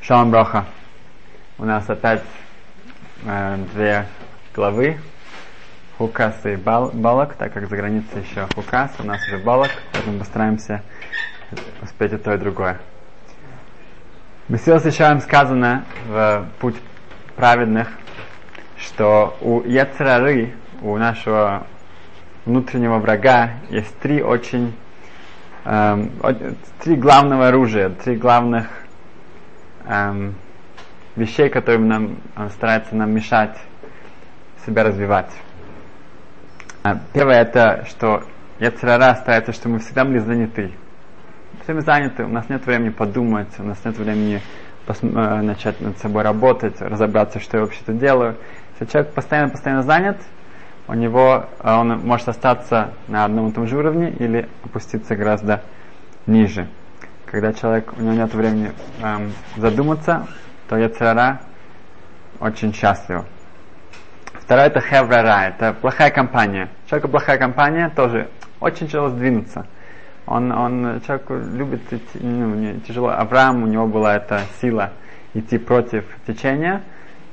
Шалом Броха. У нас опять э, две главы. Хукас и бал, Балак, так как за границей еще Хукас, у нас уже Балак, поэтому постараемся успеть и то, и другое. Сегодня встречаем сказано в Путь праведных, что у Яцерары, у нашего внутреннего врага, есть три очень три главного оружия, три главных эм, вещей, которые нам он старается нам мешать себя развивать. А, первое это, что Яцерара старается, что мы всегда были заняты. Все мы заняты, у нас нет времени подумать, у нас нет времени пос- начать над собой работать, разобраться, что я вообще тут делаю. Если человек постоянно-постоянно занят, у него он может остаться на одном и том же уровне или опуститься гораздо ниже. Когда человек, у него нет времени эм, задуматься, то Яцерара очень счастлив. Второе это хеврара, это плохая компания. Человеку плохая компания тоже очень тяжело сдвинуться. Он, он, человек любит идти, ну, тяжело. Авраам, у него была эта сила идти против течения.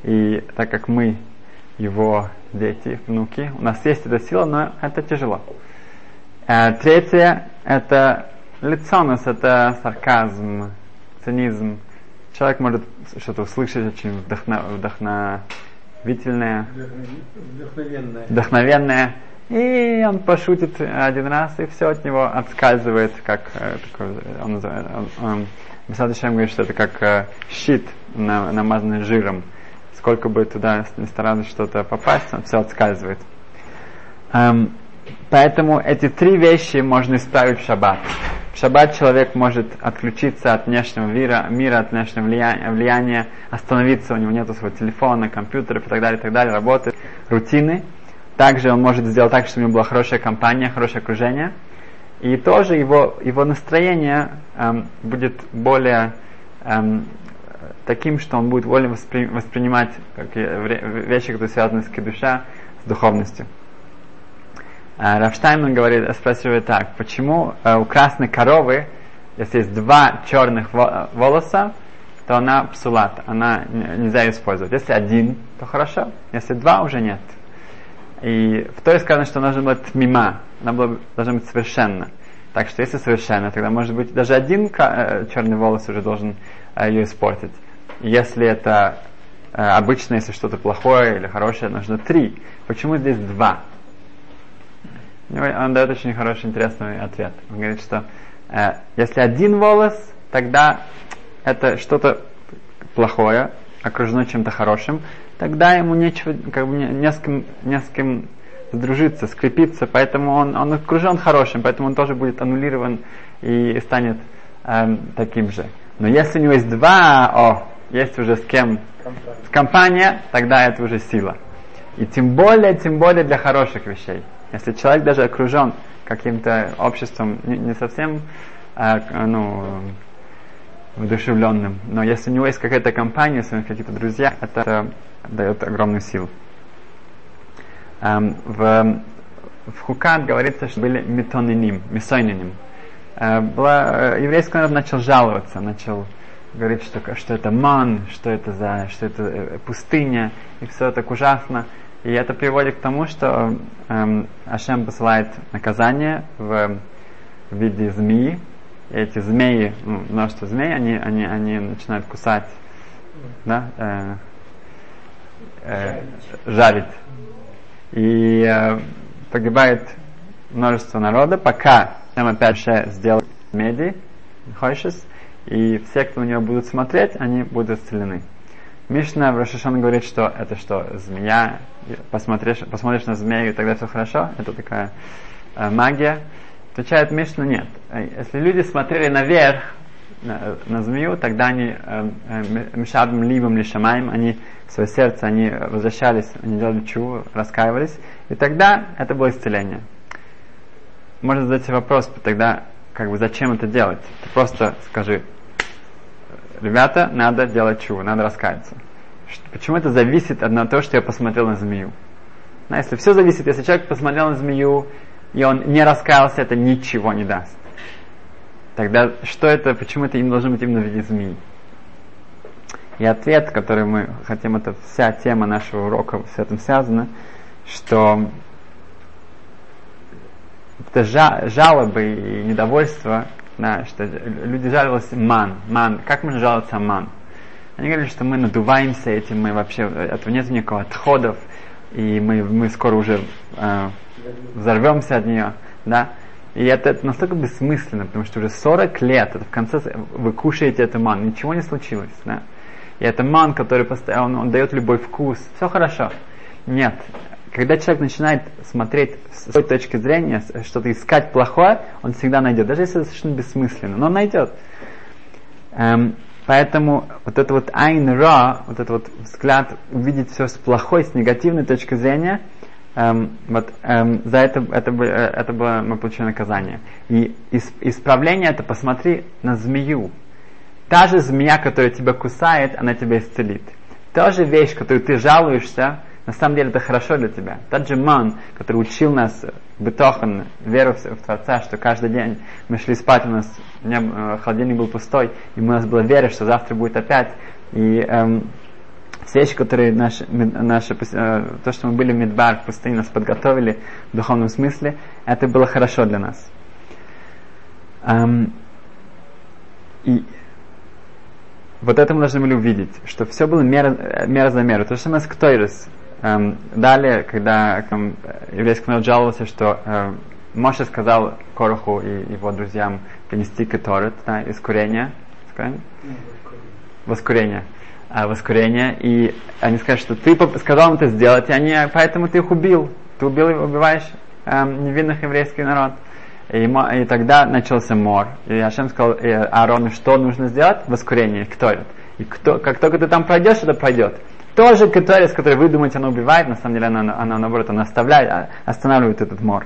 И так как мы его дети, внуки, у нас есть эта сила, но это тяжело. А, третье, это лицонус, это сарказм, цинизм. Человек может что-то услышать очень вдохно, вдохновительное, вдохновенное. вдохновенное, и он пошутит один раз, и все от него отскальзывает, как э, такой, он, он, он, Месадышем говорит, что это как э, щит, на, намазанный жиром. Сколько бы туда не старались что-то попасть, он все отскальзывает. Эм, поэтому эти три вещи можно исправить в шаббат. В шаббат человек может отключиться от внешнего мира, мира от внешнего влияния, влияния, остановиться, у него нет своего телефона, компьютеров и так далее, и так далее, работы, рутины. Также он может сделать так, чтобы у него была хорошая компания, хорошее окружение. И тоже его, его настроение эм, будет более эм, таким, что он будет более воспри, воспринимать как вещи, которые связаны с душа, с духовностью. Э, Рафштайнман говорит, спрашивает так, почему э, у красной коровы, если есть два черных волоса, то она псулат, она нельзя использовать. Если один, то хорошо, если два, уже нет. И в той сказано, что нужно быть мима, она должна быть совершенно. Так что если совершенно, тогда может быть даже один э, черный волос уже должен ее испортить. Если это обычно, если что-то плохое или хорошее, нужно три. Почему здесь два? Он дает очень хороший, интересный ответ. Он говорит, что э, если один волос, тогда это что-то плохое, окружено чем-то хорошим, тогда ему нечего, как бы не, не, с кем, не с кем сдружиться, скрепиться, поэтому он, он окружен хорошим, поэтому он тоже будет аннулирован и станет эм, таким же. Но если у него есть два, о, есть уже с кем, с компания, тогда это уже сила. И тем более, тем более для хороших вещей. Если человек даже окружен каким-то обществом не, не совсем э, ну, вдушевленным, но если у него есть какая-то компания, если у него какие-то друзья, это дает огромную силу. Эм, в, в Хукат говорится, что были метониним, месойниним. Э, была, э, еврейский народ начал жаловаться, начал говорить, что, что это ман, что это за, что это э, пустыня, и все так ужасно. И это приводит к тому, что эм, Ашем посылает наказание в, в виде змеи. И эти змеи, ну, множество змей, они, они, они начинают кусать, да, э, э, жарить. И э, погибает множество народа, пока Ашем опять же сделает меди, хойшес, и все, кто на него будут смотреть, они будут исцелены. Мишна в Рошашон говорит, что это что, змея, посмотришь, посмотришь на змею, и тогда все хорошо, это такая э, магия. Отвечает Мишна, нет. Если люди смотрели наверх, на, на змею, тогда они мешадом либом лишамаем, они свое сердце, они возвращались, они делали чу, раскаивались, и тогда это было исцеление. Можно задать себе вопрос, тогда как бы зачем это делать? Ты просто скажи, ребята, надо делать чего, надо раскаяться. Почему это зависит от того, что я посмотрел на змею? Но если все зависит, если человек посмотрел на змею, и он не раскаялся, это ничего не даст. Тогда что это, почему это им должно быть именно в виде змеи? И ответ, который мы хотим, это вся тема нашего урока с этим связана, что это жалобы и недовольство, да, что люди жаловались ман, ман. Как можно жаловаться ман? Они говорили, что мы надуваемся этим, мы вообще, этого нет никакого отходов, и мы, мы скоро уже э, взорвемся от нее, да. И это, это настолько бессмысленно, потому что уже 40 лет, это в конце вы кушаете эту ман, ничего не случилось, да. И это ман, который постоянно, он, он дает любой вкус, все хорошо. Нет, когда человек начинает смотреть с той точки зрения, что-то искать плохое, он всегда найдет, даже если это совершенно бессмысленно, но он найдет. Эм, Поэтому вот это вот айн ра, вот этот вот взгляд увидеть все с плохой, с негативной точки зрения, эм, вот эм, за это, это, э, это было мы получили наказание. И исправление это посмотри на змею. Та же змея, которая тебя кусает, она тебя исцелит. Та же вещь, которую ты жалуешься, на самом деле это хорошо для тебя. Тот же ман, который учил нас бетохан, веру в, в Творца, что каждый день мы шли спать, у нас не, э, холодильник был пустой, и у нас была вера, что завтра будет опять. И эм, все вещи, которые наши, наши, э, то, что мы были в Мидбар, в пустыне, нас подготовили в духовном смысле, это было хорошо для нас. Эм, и вот это мы должны были увидеть, что все было мера, мера за меру. То же самое с Ктойрес. Эм, далее, когда эм, еврейский народ жаловался, что э, Моше сказал Короху и его друзьям принести кеторет, да, из курения, воскурение, а, воскурение, и они сказали, что ты сказал им это сделать, и они, поэтому ты их убил, ты убил и убиваешь эм, невинных еврейский народ. И, и тогда начался мор. И Ашем сказал и Аарону, что нужно сделать? Воскурение, кто И кто, как только ты там пройдешь, это пройдет. Тоже кеторис, который вы думаете, она убивает, на самом деле она, она наоборот, она оставляет, а, останавливает этот мор.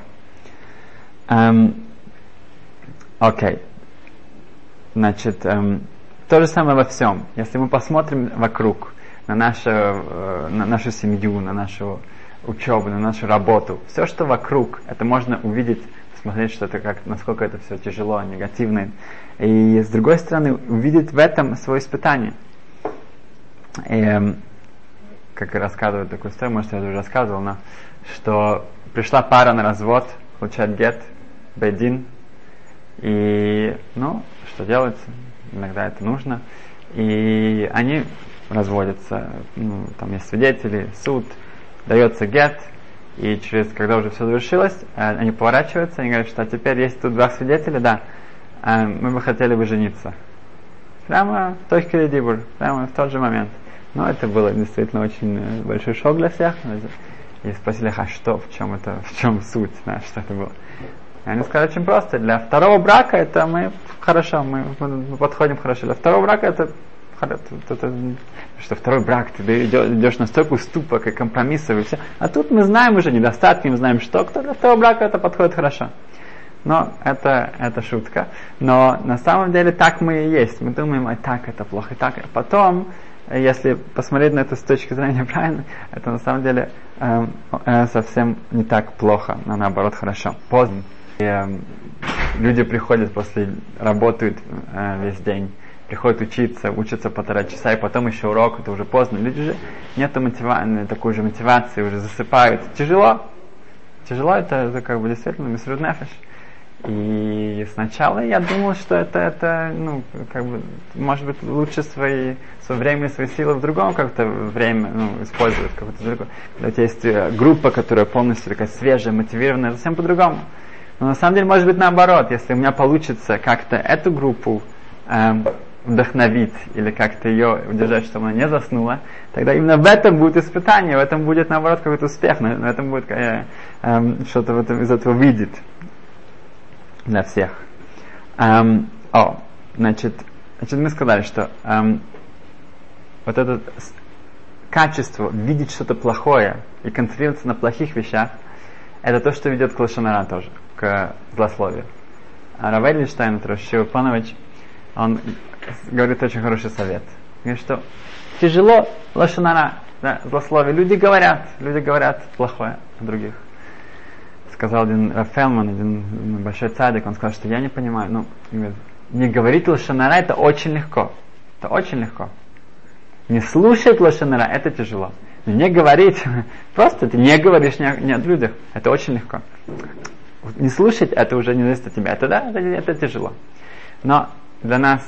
Эм, окей. Значит, эм, то же самое во всем. Если мы посмотрим вокруг, на нашу, э, на нашу семью, на нашу учебу, на нашу работу, все, что вокруг, это можно увидеть, посмотреть, что это как, насколько это все тяжело, негативно. И с другой стороны, увидеть в этом свое испытание. И, эм, как рассказывают такую историю, может, я уже рассказывал, но что пришла пара на развод, получает гет, бедин, и, ну, что делать, иногда это нужно, и они разводятся, ну, там есть свидетели, суд, дается гет, и через, когда уже все завершилось, э, они поворачиваются и говорят, что а теперь есть тут два свидетеля, да, э, мы бы хотели бы жениться. Прямо в точке Дибур, прямо в тот же момент. Но это было действительно очень э, большой шок для всех. И спросили, а что, в чем это, в чем суть, да, что это было. Они сказали очень просто. Для второго брака это мы хорошо, мы, мы подходим хорошо. Для второго брака это что второй брак, ты идешь, идешь на стойку уступок и компромиссов и все. А тут мы знаем уже недостатки, мы знаем, что кто для второго брака это подходит хорошо. Но это, это шутка. Но на самом деле так мы и есть. Мы думаем, а так это плохо, и так. А потом если посмотреть на это с точки зрения правильно, это на самом деле э, э, совсем не так плохо, но наоборот хорошо. Поздно. И, э, люди приходят после, работают э, весь день, приходят учиться, учатся полтора часа, и потом еще урок, это уже поздно. Люди же нет мотива- такой же мотивации, уже засыпают. Тяжело. Тяжело это, это как бы действительно мисрud нефеш. И сначала я думал, что это, это ну, как бы, может быть, лучше свои, свое время и свои силы в другом как-то время ну, использовать, какое-то другое. Когда у тебя есть э, группа, которая полностью такая свежая, мотивированная, совсем по-другому. Но на самом деле может быть наоборот, если у меня получится как-то эту группу эм, вдохновить или как-то ее удержать, чтобы она не заснула, тогда именно в этом будет испытание, в этом будет наоборот какой-то успех, в этом будет э, э, что-то в этом, из этого видит для всех. Um, о, значит, значит, мы сказали, что um, вот это качество видеть что-то плохое и концентрироваться на плохих вещах, это то, что ведет к лошанара тоже, к злословию. А Равель Лиштайн, Рашив Панович, он говорит очень хороший совет. Говорит, что тяжело лошанара, да, злословие. Люди говорят, люди говорят плохое о других сказал один Рафелман, один большой цадик, он сказал, что я не понимаю, ну, не говорить лошанара это очень легко. Это очень легко. Не слушать лошанара это тяжело. Не говорить, просто ты не говоришь не, не о людях, это очень легко. Не слушать это уже не зависит от тебя. Это да, это, это тяжело. Но для нас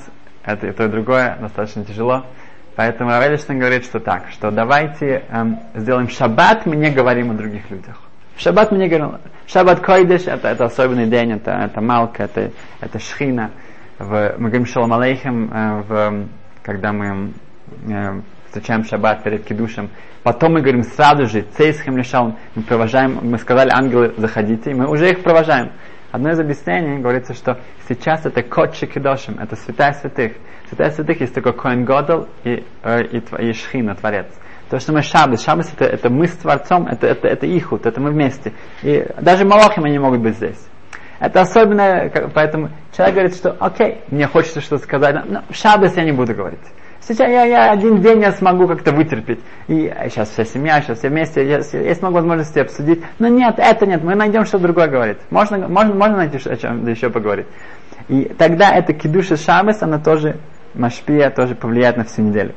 это и то, и другое достаточно тяжело. Поэтому Равелишин говорит, что так, что давайте эм, сделаем шаббат, мы не говорим о других людях. Шаббат мы не говорим. Шаббат койдеш, это, это особенный день, это, это малка, это, это шхина. В, мы говорим шалом алейхем, э, в, когда мы э, встречаем шаббат перед кидушем. Потом мы говорим сразу же, цейсхем лишаун, мы провожаем, мы сказали ангелы, заходите, и мы уже их провожаем. Одно из объяснений говорится, что сейчас это кодши кидошим, это святая святых. Святая святых есть только Коэн Годл и, э, и, и Шхина, Творец. То, что мы Шаббас, Шаббас это, это мы с Творцом, это, это, это Ихут, это мы вместе. И даже Малахим они могут быть здесь. Это особенно, поэтому человек говорит, что окей, мне хочется что-то сказать, но в Шаббас я не буду говорить. Сейчас я, я один день я смогу как-то вытерпеть. И сейчас вся семья, сейчас все вместе, я, я смогу возможности обсудить. Но нет, это нет, мы найдем что другое говорить. Можно, можно, можно найти о чем еще поговорить. И тогда эта кидуша шабас, она тоже, машпия, тоже повлияет на всю неделю.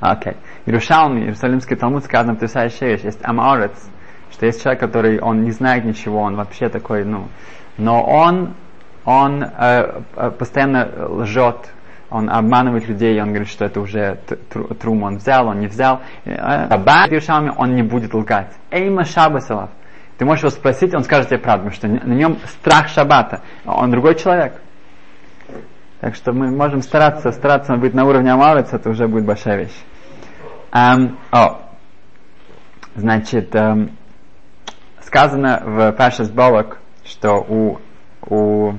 Окей. Okay. Иерушалми, Иерусалимский Талмуд сказано потрясающая вещь. Есть амаорец, что есть человек, который, он не знает ничего, он вообще такой, ну, но он, он э, э постоянно лжет, он обманывает людей, он говорит, что это уже трум он взял, он не взял. Шаббат Иерушалми он не будет лгать. Эйма Шабасалав. Ты можешь его спросить, он скажет тебе правду, что на нем страх шаббата. Он другой человек. Так что мы можем стараться, стараться быть на уровне Амарец, это уже будет большая вещь. Um, о, значит, um, сказано в Пашас Болок, что у, у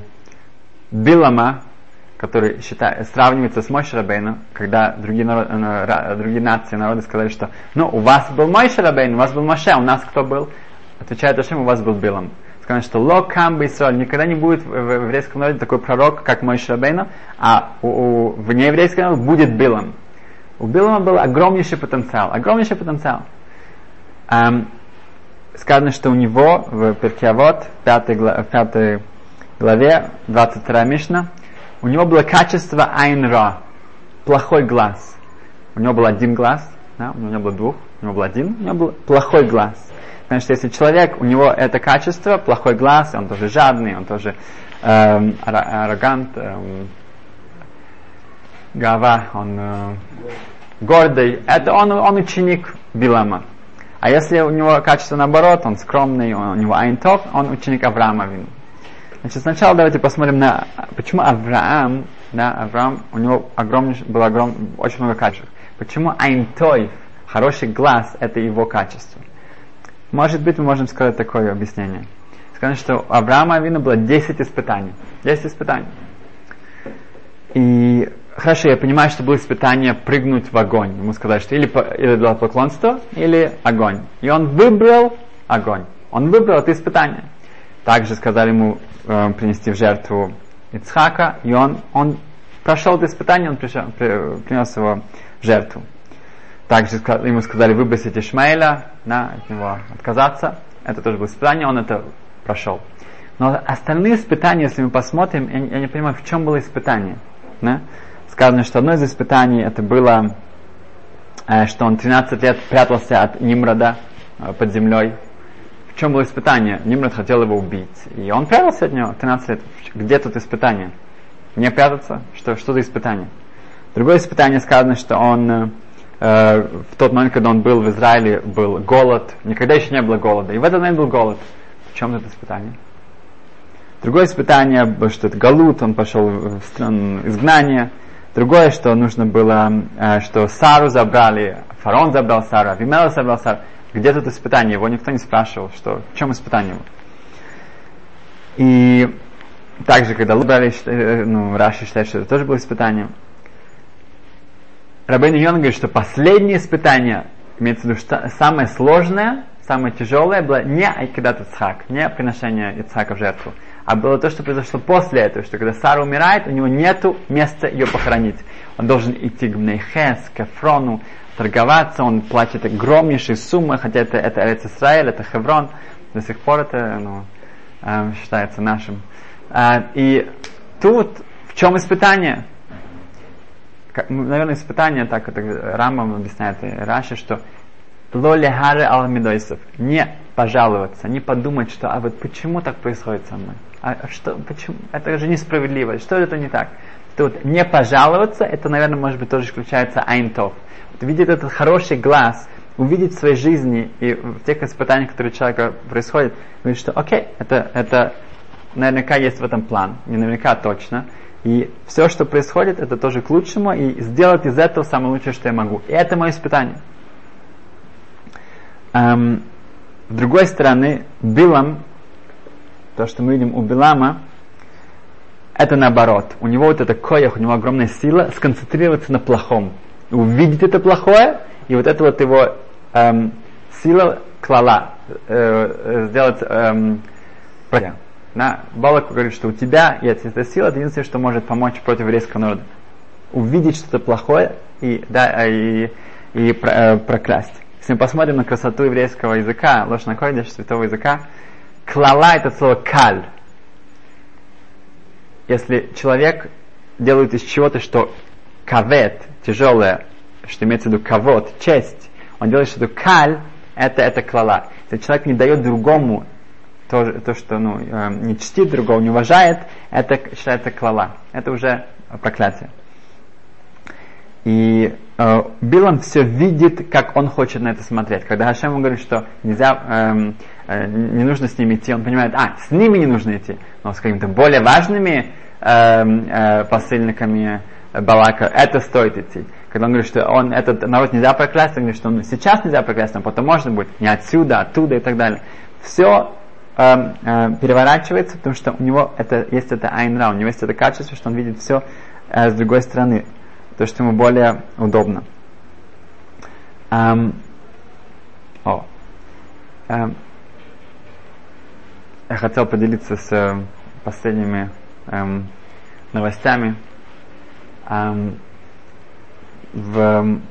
Билама, который считает, сравнивается с Мойши Рабейну, когда другие, народ, э, другие нации, народы сказали, что ну, у вас был Мойши Рабейн, у вас был Моше, а у нас кто был? Отвечает Ашем, у вас был Билам. Сказано, что ло кам Исраиль, никогда не будет в, в еврейском народе такой пророк, как Мойши Рабейну, а у, у, в нееврейском народе будет Билам. У Билама был огромнейший потенциал, огромнейший потенциал. Эм, сказано, что у него в Перкиавод, в пятой, в пятой главе, 22 Мишна, у него было качество Айнра, плохой глаз. У него был один глаз, да, у него не было двух, у него был один, у него был плохой глаз. Что если человек, у него это качество, плохой глаз, он тоже жадный, он тоже эм, аррогант, эм, Гава, он э, гордый, это он, он ученик Билама. А если у него качество наоборот, он скромный, он, у него айнтов, он ученик Авраама Вину. Значит, сначала давайте посмотрим на, почему Авраам, да, Авраам, у него огромный, был огром, очень много качеств. Почему айнтойф, хороший глаз, это его качество. Может быть, мы можем сказать такое объяснение. Сказать, что у Авраама Авина было 10 испытаний. 10 испытаний. И хорошо, я понимаю, что было испытание прыгнуть в огонь. Ему сказали, что или, или поклонство, или огонь. И он выбрал огонь. Он выбрал это испытание. Также сказали ему э, принести в жертву Ицхака, и он, он прошел это испытание, он пришел, при, принес его в жертву. Также ему сказали выбросить Ишмаэля, да, от него отказаться. Это тоже было испытание, он это прошел. Но остальные испытания, если мы посмотрим, я, я не понимаю, в чем было испытание. Да? сказано, что одно из испытаний это было, э, что он 13 лет прятался от Нимрода э, под землей. Чем было испытание? Нимрод хотел его убить. И он прятался от него 13 лет. Где тут испытание? Не прятаться? Что, что за испытание? Другое испытание сказано, что он э, в тот момент, когда он был в Израиле, был голод. Никогда еще не было голода. И в этот момент был голод. В чем это испытание? Другое испытание, что это Галут, он пошел в страну изгнания. Другое, что нужно было, э, что Сару забрали, фараон забрал Сару, Авимела забрал Сару. Где тут испытание? Его никто не спрашивал, что, в чем испытание его. И также, когда брали, э, ну, Раши считает, что это тоже было испытанием. Рабин Йон говорит, что последнее испытание, имеется в виду, что самое сложное, самое тяжелое было не Айкидат Ицхак, не приношение Ицхака в жертву, а было то, что произошло после этого, что когда Сара умирает, у него нет места ее похоронить. Он должен идти к Мнейхес, к Эфрону, торговаться, он платит огромнейшие суммы, хотя это, это Эрец Исраэль, это Хеврон, До сих пор это ну, э, считается нашим. Э, и тут в чем испытание? Ну, наверное, испытание, так это Рамбам объясняет и Раши, что лоли хары алмидойсов. Не пожаловаться, не подумать, что а вот почему так происходит со мной? А, а что, почему? Это же несправедливо. Что это не так? Тут не пожаловаться, это, наверное, может быть, тоже включается айнтов. Вот видеть этот хороший глаз, увидеть в своей жизни и в тех испытаниях, которые у человека происходят, говорит, что окей, это, это наверняка есть в этом план, не наверняка точно. И все, что происходит, это тоже к лучшему, и сделать из этого самое лучшее, что я могу. И это мое испытание. Эм, с другой стороны, Билам, то, что мы видим у Билама, это наоборот. У него вот это коях, у него огромная сила сконцентрироваться на плохом. Увидеть это плохое, и вот это вот его эм, сила клала, э, сделать эм, на Балак говорит, что у тебя есть эта сила, это единственное, что может помочь против еврейского народа. Увидеть что-то плохое и, да, и, и про, э, проклясть. Если мы посмотрим на красоту еврейского языка, ложь на койдеш, святого языка, клала это слово каль. Если человек делает из чего-то, что кавет, тяжелое, что имеется в виду кавот, честь, он делает что-то каль, это, это клала. Если человек не дает другому то, то что ну, э, не чтит другого, не уважает, это считается клала. Это уже проклятие. И э, Билан все видит, как он хочет на это смотреть. Когда Хашем ему говорит, что нельзя, э, э, не нужно с ними идти, он понимает, а, с ними не нужно идти, но с какими-то более важными э, э, посыльниками Балака это стоит идти. Когда он говорит, что он, этот народ нельзя проклясть, он говорит, что он сейчас нельзя проклясть, но потом можно будет, не отсюда, оттуда и так далее. Все э, э, переворачивается, потому что у него это, есть это айнра, у него есть это качество, что он видит все э, с другой стороны то, что ему более удобно. Um, о, um, я хотел поделиться с uh, последними um, новостями. Um, в, um,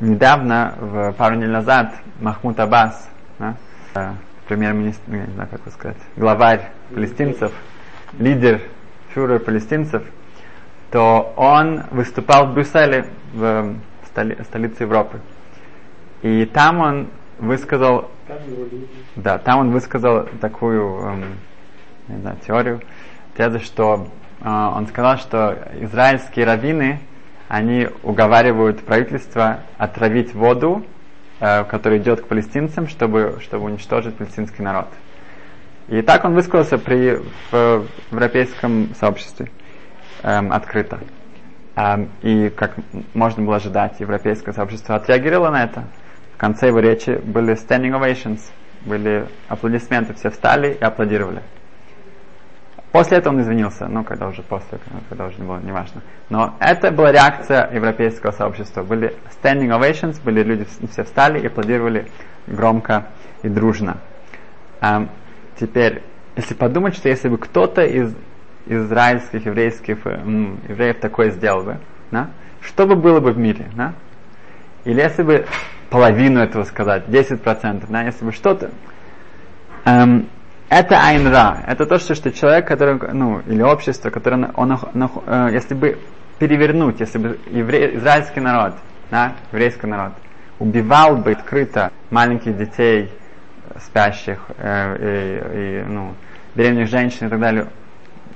недавно, в пару недель назад, Махмуд Аббас, да, uh, премьер-министр, не знаю, как сказать, главарь палестинцев, лидер, фюрер палестинцев, то он выступал в Брюсселе, в столи, столице Европы. И там он высказал, да, там он высказал такую, эм, не знаю, теорию, тезу, что э, он сказал, что израильские раввины, они уговаривают правительство отравить воду, э, которая идет к палестинцам, чтобы, чтобы уничтожить палестинский народ. И так он высказался при, в, в европейском сообществе эм, открыто. Эм, и, как можно было ожидать, европейское сообщество отреагировало на это. В конце его речи были standing ovations, были аплодисменты, все встали и аплодировали. После этого он извинился, ну, когда уже после, когда уже не было, неважно. Но это была реакция европейского сообщества. Были standing ovations, были люди, все встали и аплодировали громко и дружно. Um, теперь, если подумать, что если бы кто-то из израильских, еврейских м, евреев такое сделал бы, да? что бы было бы в мире? Да? Или если бы половину этого сказать, 10%, да? если бы что-то... Эм, это айнра, это то, что, что человек, который, ну, или общество, которое, он, он, э, если бы перевернуть, если бы евре, израильский народ, да, еврейский народ, убивал бы открыто маленьких детей, спящих, э, и, и, ну, древних женщин и так далее,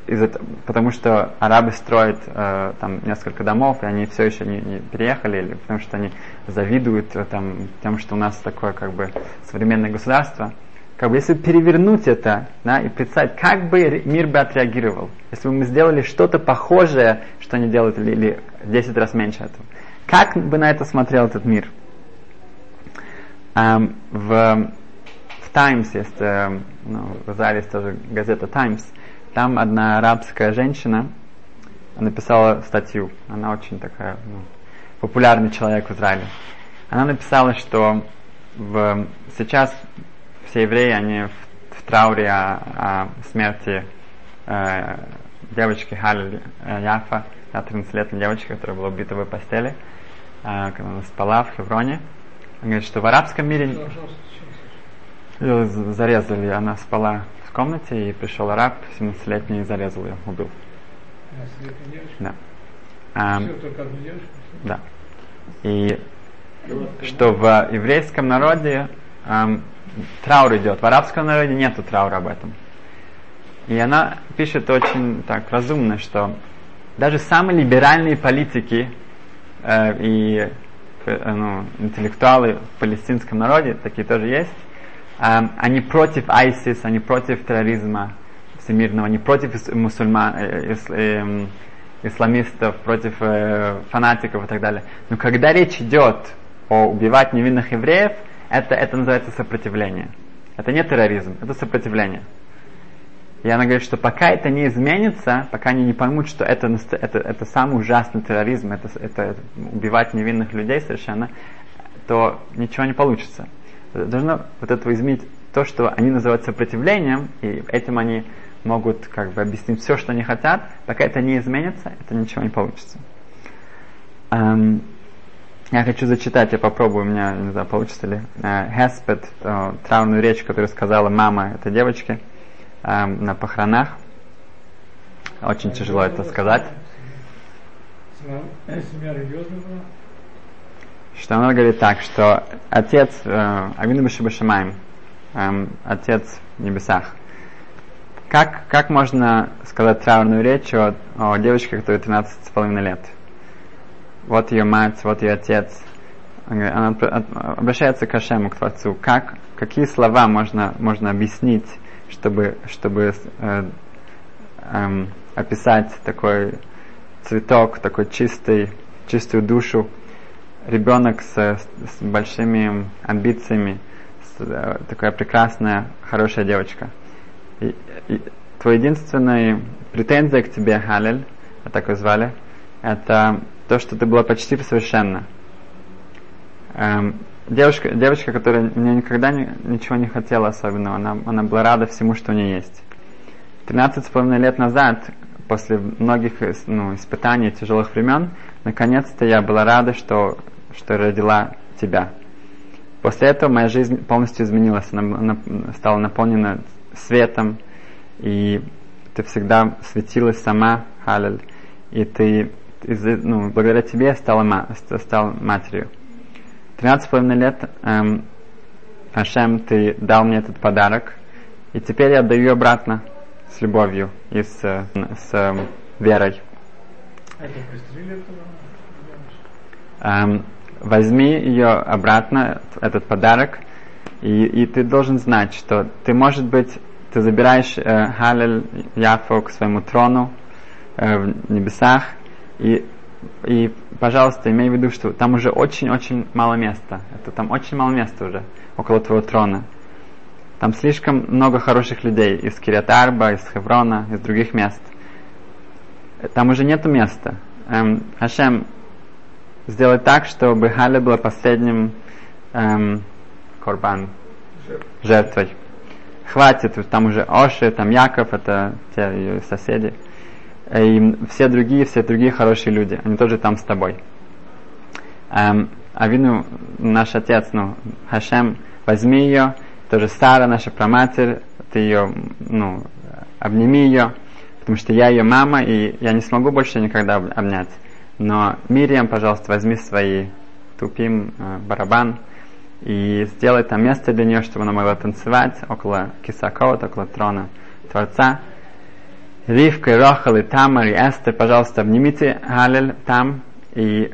из потому что арабы строят э, там несколько домов, и они все еще не, не переехали, или потому что они завидуют э, там, тем, что у нас такое как бы современное государство. Как бы если перевернуть это, да, и представить, как бы мир бы отреагировал, если бы мы сделали что-то похожее, что они делают, или, или 10 раз меньше этого. Как бы на это смотрел этот мир? Um, в, в Times есть, э, ну, в Израиле есть тоже газета Times, там одна арабская женщина написала статью. Она очень такая ну, популярный человек в Израиле. Она написала, что в, сейчас все евреи, они в, в трауре о, о смерти э, девочки Халь э, Яфа, 13-летней девочки, которая была убита в постели, э, когда она спала в Хевроне. Она говорит, что в арабском мире... Ее зарезали, она спала в комнате, и пришел араб, 17-летний, и зарезал ее, убил. А? Да. Девочку? да. И что в еврейском народе ам, траур идет, в арабском народе нету траура об этом. И она пишет очень так разумно, что даже самые либеральные политики э, и э, ну, интеллектуалы в палестинском народе, такие тоже есть, эм, они против ISIS, они против терроризма всемирного, они против мусульман, э, эм, исламистов, против э, фанатиков и так далее. Но когда речь идет о убивать невинных евреев, это, это называется сопротивление. Это не терроризм, это сопротивление. И она говорит, что пока это не изменится, пока они не поймут, что это, это, это самый ужасный терроризм, это, это убивать невинных людей совершенно, то ничего не получится. Должно вот этого изменить то, что они называют сопротивлением, и этим они могут как бы объяснить все, что они хотят. Пока это не изменится, это ничего не получится. Эм, я хочу зачитать, я попробую, у меня, не знаю, получится ли. Э, Хеспет, э, траурную речь, которую сказала мама этой девочки эм, на похоронах. Очень тяжело это сказать. Семья религиозная была? Что она говорит так, что отец э, Авину Башибашимаем, эм, отец в небесах, как, как можно сказать траурную речь о, о девочке, которой 13 с половиной лет? Вот ее мать, вот ее отец. Она обращается к Ашему, к Творцу. Как, какие слова можно, можно объяснить, чтобы, чтобы э, эм, описать такой цветок, такой чистый, чистую душу, ребенок с, с большими амбициями, с, э, такая прекрасная, хорошая девочка. И, и твоя единственная претензия к тебе, Халель, вот так ее звали, это то, что ты была почти совершенна. Эм, девушка, девочка, которая мне никогда не- ничего не хотела особенного, она, она была рада всему, что у нее есть. 13 с половиной лет назад, после многих ис- ну, испытаний, тяжелых времен, наконец-то я была рада, что, что родила тебя. После этого моя жизнь полностью изменилась, она, стала наполнена светом, и ты всегда светилась сама, Халель, и ты, из- ну, благодаря тебе стала, ма- ст- стал матерью. 13,5 лет эм, Ашем, ты дал мне этот подарок, и теперь я отдаю обратно с любовью и с, э, с эм, верой. Это этого девочку? Эм, возьми ее обратно, этот подарок, и, и ты должен знать, что ты, может быть, ты забираешь э, Халель Яфо к своему трону э, в небесах, и, и, пожалуйста, имей в виду, что там уже очень-очень мало места. Это там очень мало места уже около твоего трона. Там слишком много хороших людей из Кириат-Арба, из Хеврона, из других мест. Там уже нету места. Эм, Хашем, сделай так, чтобы Халя была последним эм, корбан, жертвой. Хватит, там уже Оши, там Яков, это те ее соседи. И все другие, все другие хорошие люди, они тоже там с тобой. Эм, Авину, наш отец, ну, Хашем, возьми ее, тоже Сара, наша праматерь, ты ее, ну, обними ее, потому что я ее мама, и я не смогу больше никогда об- обнять. Но Мириам, пожалуйста, возьми свои тупим э, барабан и сделай там место для нее, чтобы она могла танцевать около Кисакова, около трона Творца. Ривка, Рохал, и Тамар, и Эстер, пожалуйста, обнимите Галель там. И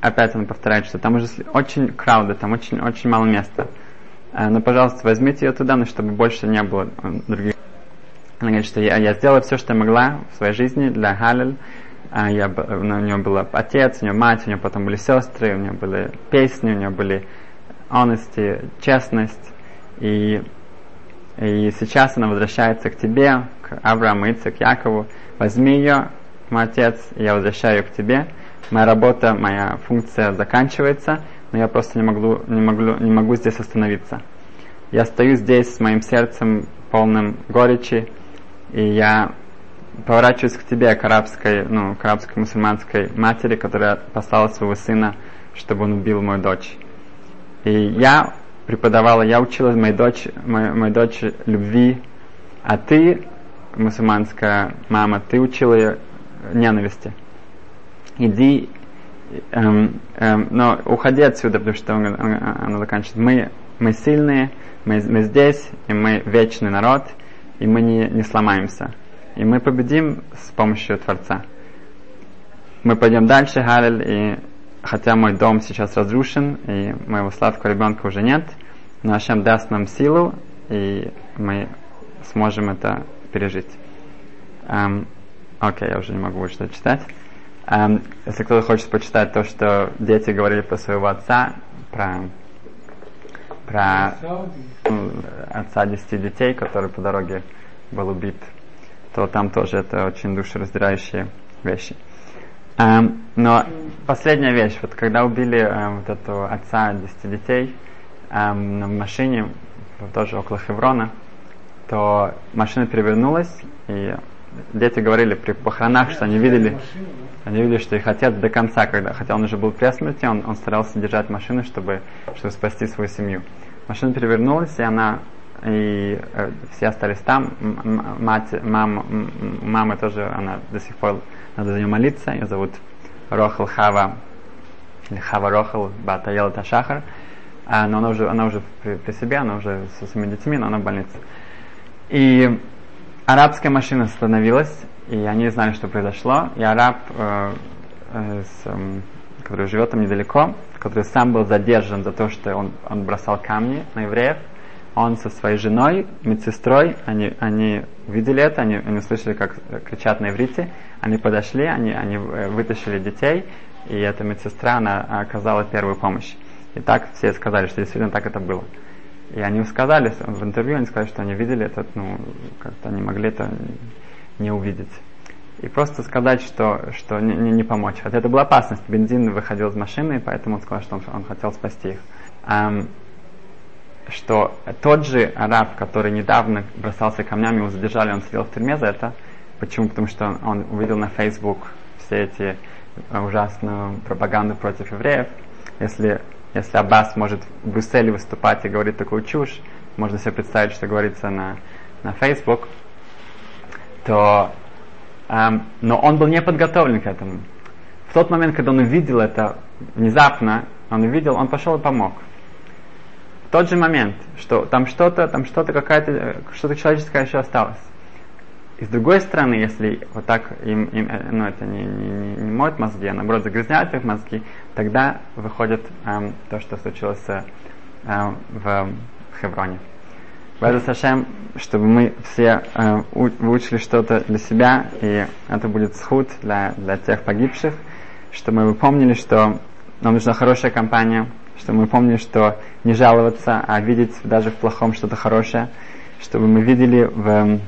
опять он повторяет, что там уже очень крауда, там очень, очень мало места. Э, Но, пожалуйста, возьмите ее туда, но чтобы больше не было э, других. Она говорит, что я, я сделала все, что я могла в своей жизни для Галель. А я, у нее был отец, у нее мать, у нее потом были сестры, у нее были песни, у нее были honesty, честность. И, и сейчас она возвращается к тебе, к Аврааму, Ицек, Якову. Возьми ее, мой отец, и я возвращаю ее к тебе. Моя работа, моя функция заканчивается, но я просто не могу, не могу, не могу здесь остановиться. Я стою здесь с моим сердцем полным горечи, и я поворачиваюсь к тебе, к арабской, ну, к арабской мусульманской матери, которая послала своего сына, чтобы он убил мою дочь. И я преподавала, я учила моей дочь, моей, моей дочь любви, а ты, мусульманская мама, ты учила ее ненависти. Иди, эм, эм, но уходи отсюда, потому что он, он, она заканчивает. Мы, мы сильные, мы, мы здесь, и мы вечный народ, и мы не, не сломаемся. И мы победим с помощью Творца. Мы пойдем дальше, Галиль, и хотя мой дом сейчас разрушен, и моего сладкого ребенка уже нет, но Ашем даст нам силу, и мы сможем это пережить. Um, Окей, я уже не могу больше читать. Um, если кто-то хочет почитать то, что дети говорили про своего отца, про, про отца десяти детей, который по дороге был убит, то там тоже это очень душераздирающие вещи. Um, но последняя вещь, вот когда убили um, вот этого отца десяти детей um, на машине, тоже около Хеврона, то машина перевернулась, и дети говорили при похоронах, что они видели, они видели, что их отец до конца, когда, хотя он уже был при смерти, он, он старался держать машину, чтобы, чтобы спасти свою семью. Машина перевернулась, и она и э, все остались там. Мать, мама, мама тоже, она до сих пор, надо за нее молиться. Ее зовут Рохал Хава, или Хава Рохал Батаела Ташахар. А, но она уже, она уже при, при себе, она уже со своими детьми, но она в больнице. И арабская машина остановилась, и они знали, что произошло. И араб, э, э, с, э, который живет там недалеко, который сам был задержан за то, что он, он бросал камни на евреев, он со своей женой, медсестрой, они, они видели это, они, они слышали, как кричат на иврите, они подошли, они, они э, вытащили детей, и эта медсестра, она оказала первую помощь. И так все сказали, что действительно так это было. И они сказали в интервью, они сказали, что они видели это, ну, как-то они могли это не увидеть. И просто сказать, что, что не, не, не помочь. Хотя это была опасность. Бензин выходил из машины, поэтому он сказал, что он, он хотел спасти их. Что тот же араб, который недавно бросался камнями, его задержали, он сидел в тюрьме за это. Почему? Потому что он, увидел на Facebook все эти ужасную пропаганду против евреев. Если если Аббас может в Брюсселе выступать и говорить такую чушь, можно себе представить, что говорится на, на Facebook, то, эм, но он был не подготовлен к этому. В тот момент, когда он увидел это внезапно, он увидел, он пошел и помог. Тот же момент, что там что-то, там что-то какая-то, э, что-то человеческое еще осталось. И с другой стороны, если вот так им, им э, ну, это не, не, не моют мозги, а наоборот загрязняют их мозги, тогда выходит эм, то, что случилось эм, в Хевроне. База Сашем, чтобы мы все э, выучили что-то для себя, и это будет сход для, для тех погибших, чтобы мы помнили, что нам нужна хорошая компания, чтобы мы помнили, что не жаловаться, а видеть даже в плохом что-то хорошее, чтобы мы видели в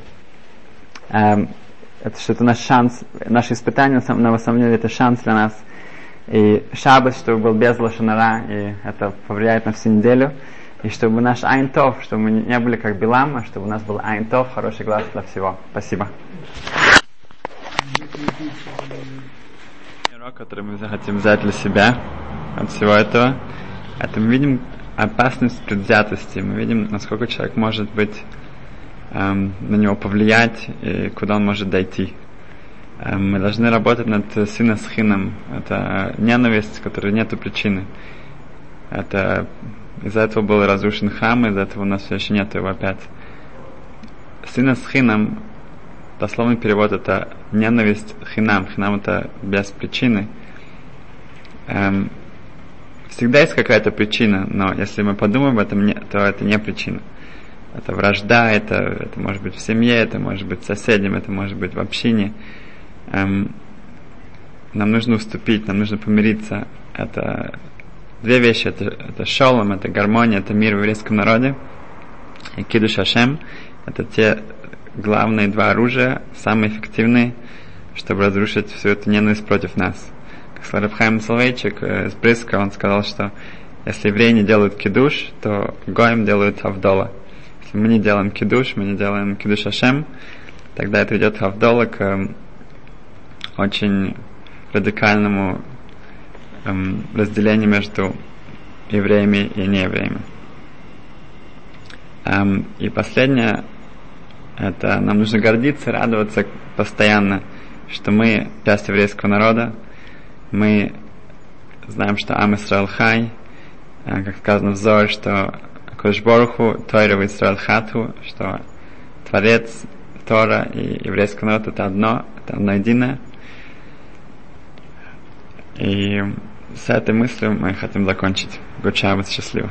Эм, это что это наш шанс, наше испытание, на самом деле это шанс для нас. И шаббат, чтобы был без лошанара, и это повлияет на всю неделю. И чтобы наш Айнтов, чтобы мы не были как Билам, а чтобы у нас был Айнтов, хороший глаз для всего. Спасибо. Урок, который мы захотим взять для себя от всего этого, это мы видим опасность предвзятости, мы видим, насколько человек может быть эм, на него повлиять и куда он может дойти. Эм, мы должны работать над сына с хином. Это ненависть, которой нет причины. Это из-за этого был разрушен храм, из-за этого у нас все еще нет его опять. Сына с хином, дословный перевод это ненависть хинам. Хинам это без причины. Эм, всегда есть какая-то причина, но если мы подумаем об этом, то это не причина это вражда, это, это может быть в семье, это может быть соседям, это может быть в общине. Эм, нам нужно уступить, нам нужно помириться. Это две вещи, это, это шолом, это гармония, это мир в еврейском народе. И киду шашем, это те главные два оружия, самые эффективные, чтобы разрушить всю эту ненависть против нас. Рабхайм Соловейчик э, из Бриска, он сказал, что если евреи не делают кидуш, то гоем делают авдола. Если мы не делаем кидуш, мы не делаем кидуш Ашем, тогда это ведет Хавдола к э, очень радикальному э, разделению между евреями и неевреями. Эм, и последнее, это нам нужно гордиться, радоваться постоянно, что мы часть еврейского народа, мы знаем, что Ам Исраэл Хай, э, как сказано в Зоре, что Кошборху, Тойра в Исраэл Хату, что Творец, Тора и еврейский народ это одно, это одно единое. И с этой мыслью мы хотим закончить. Гучавец счастливо.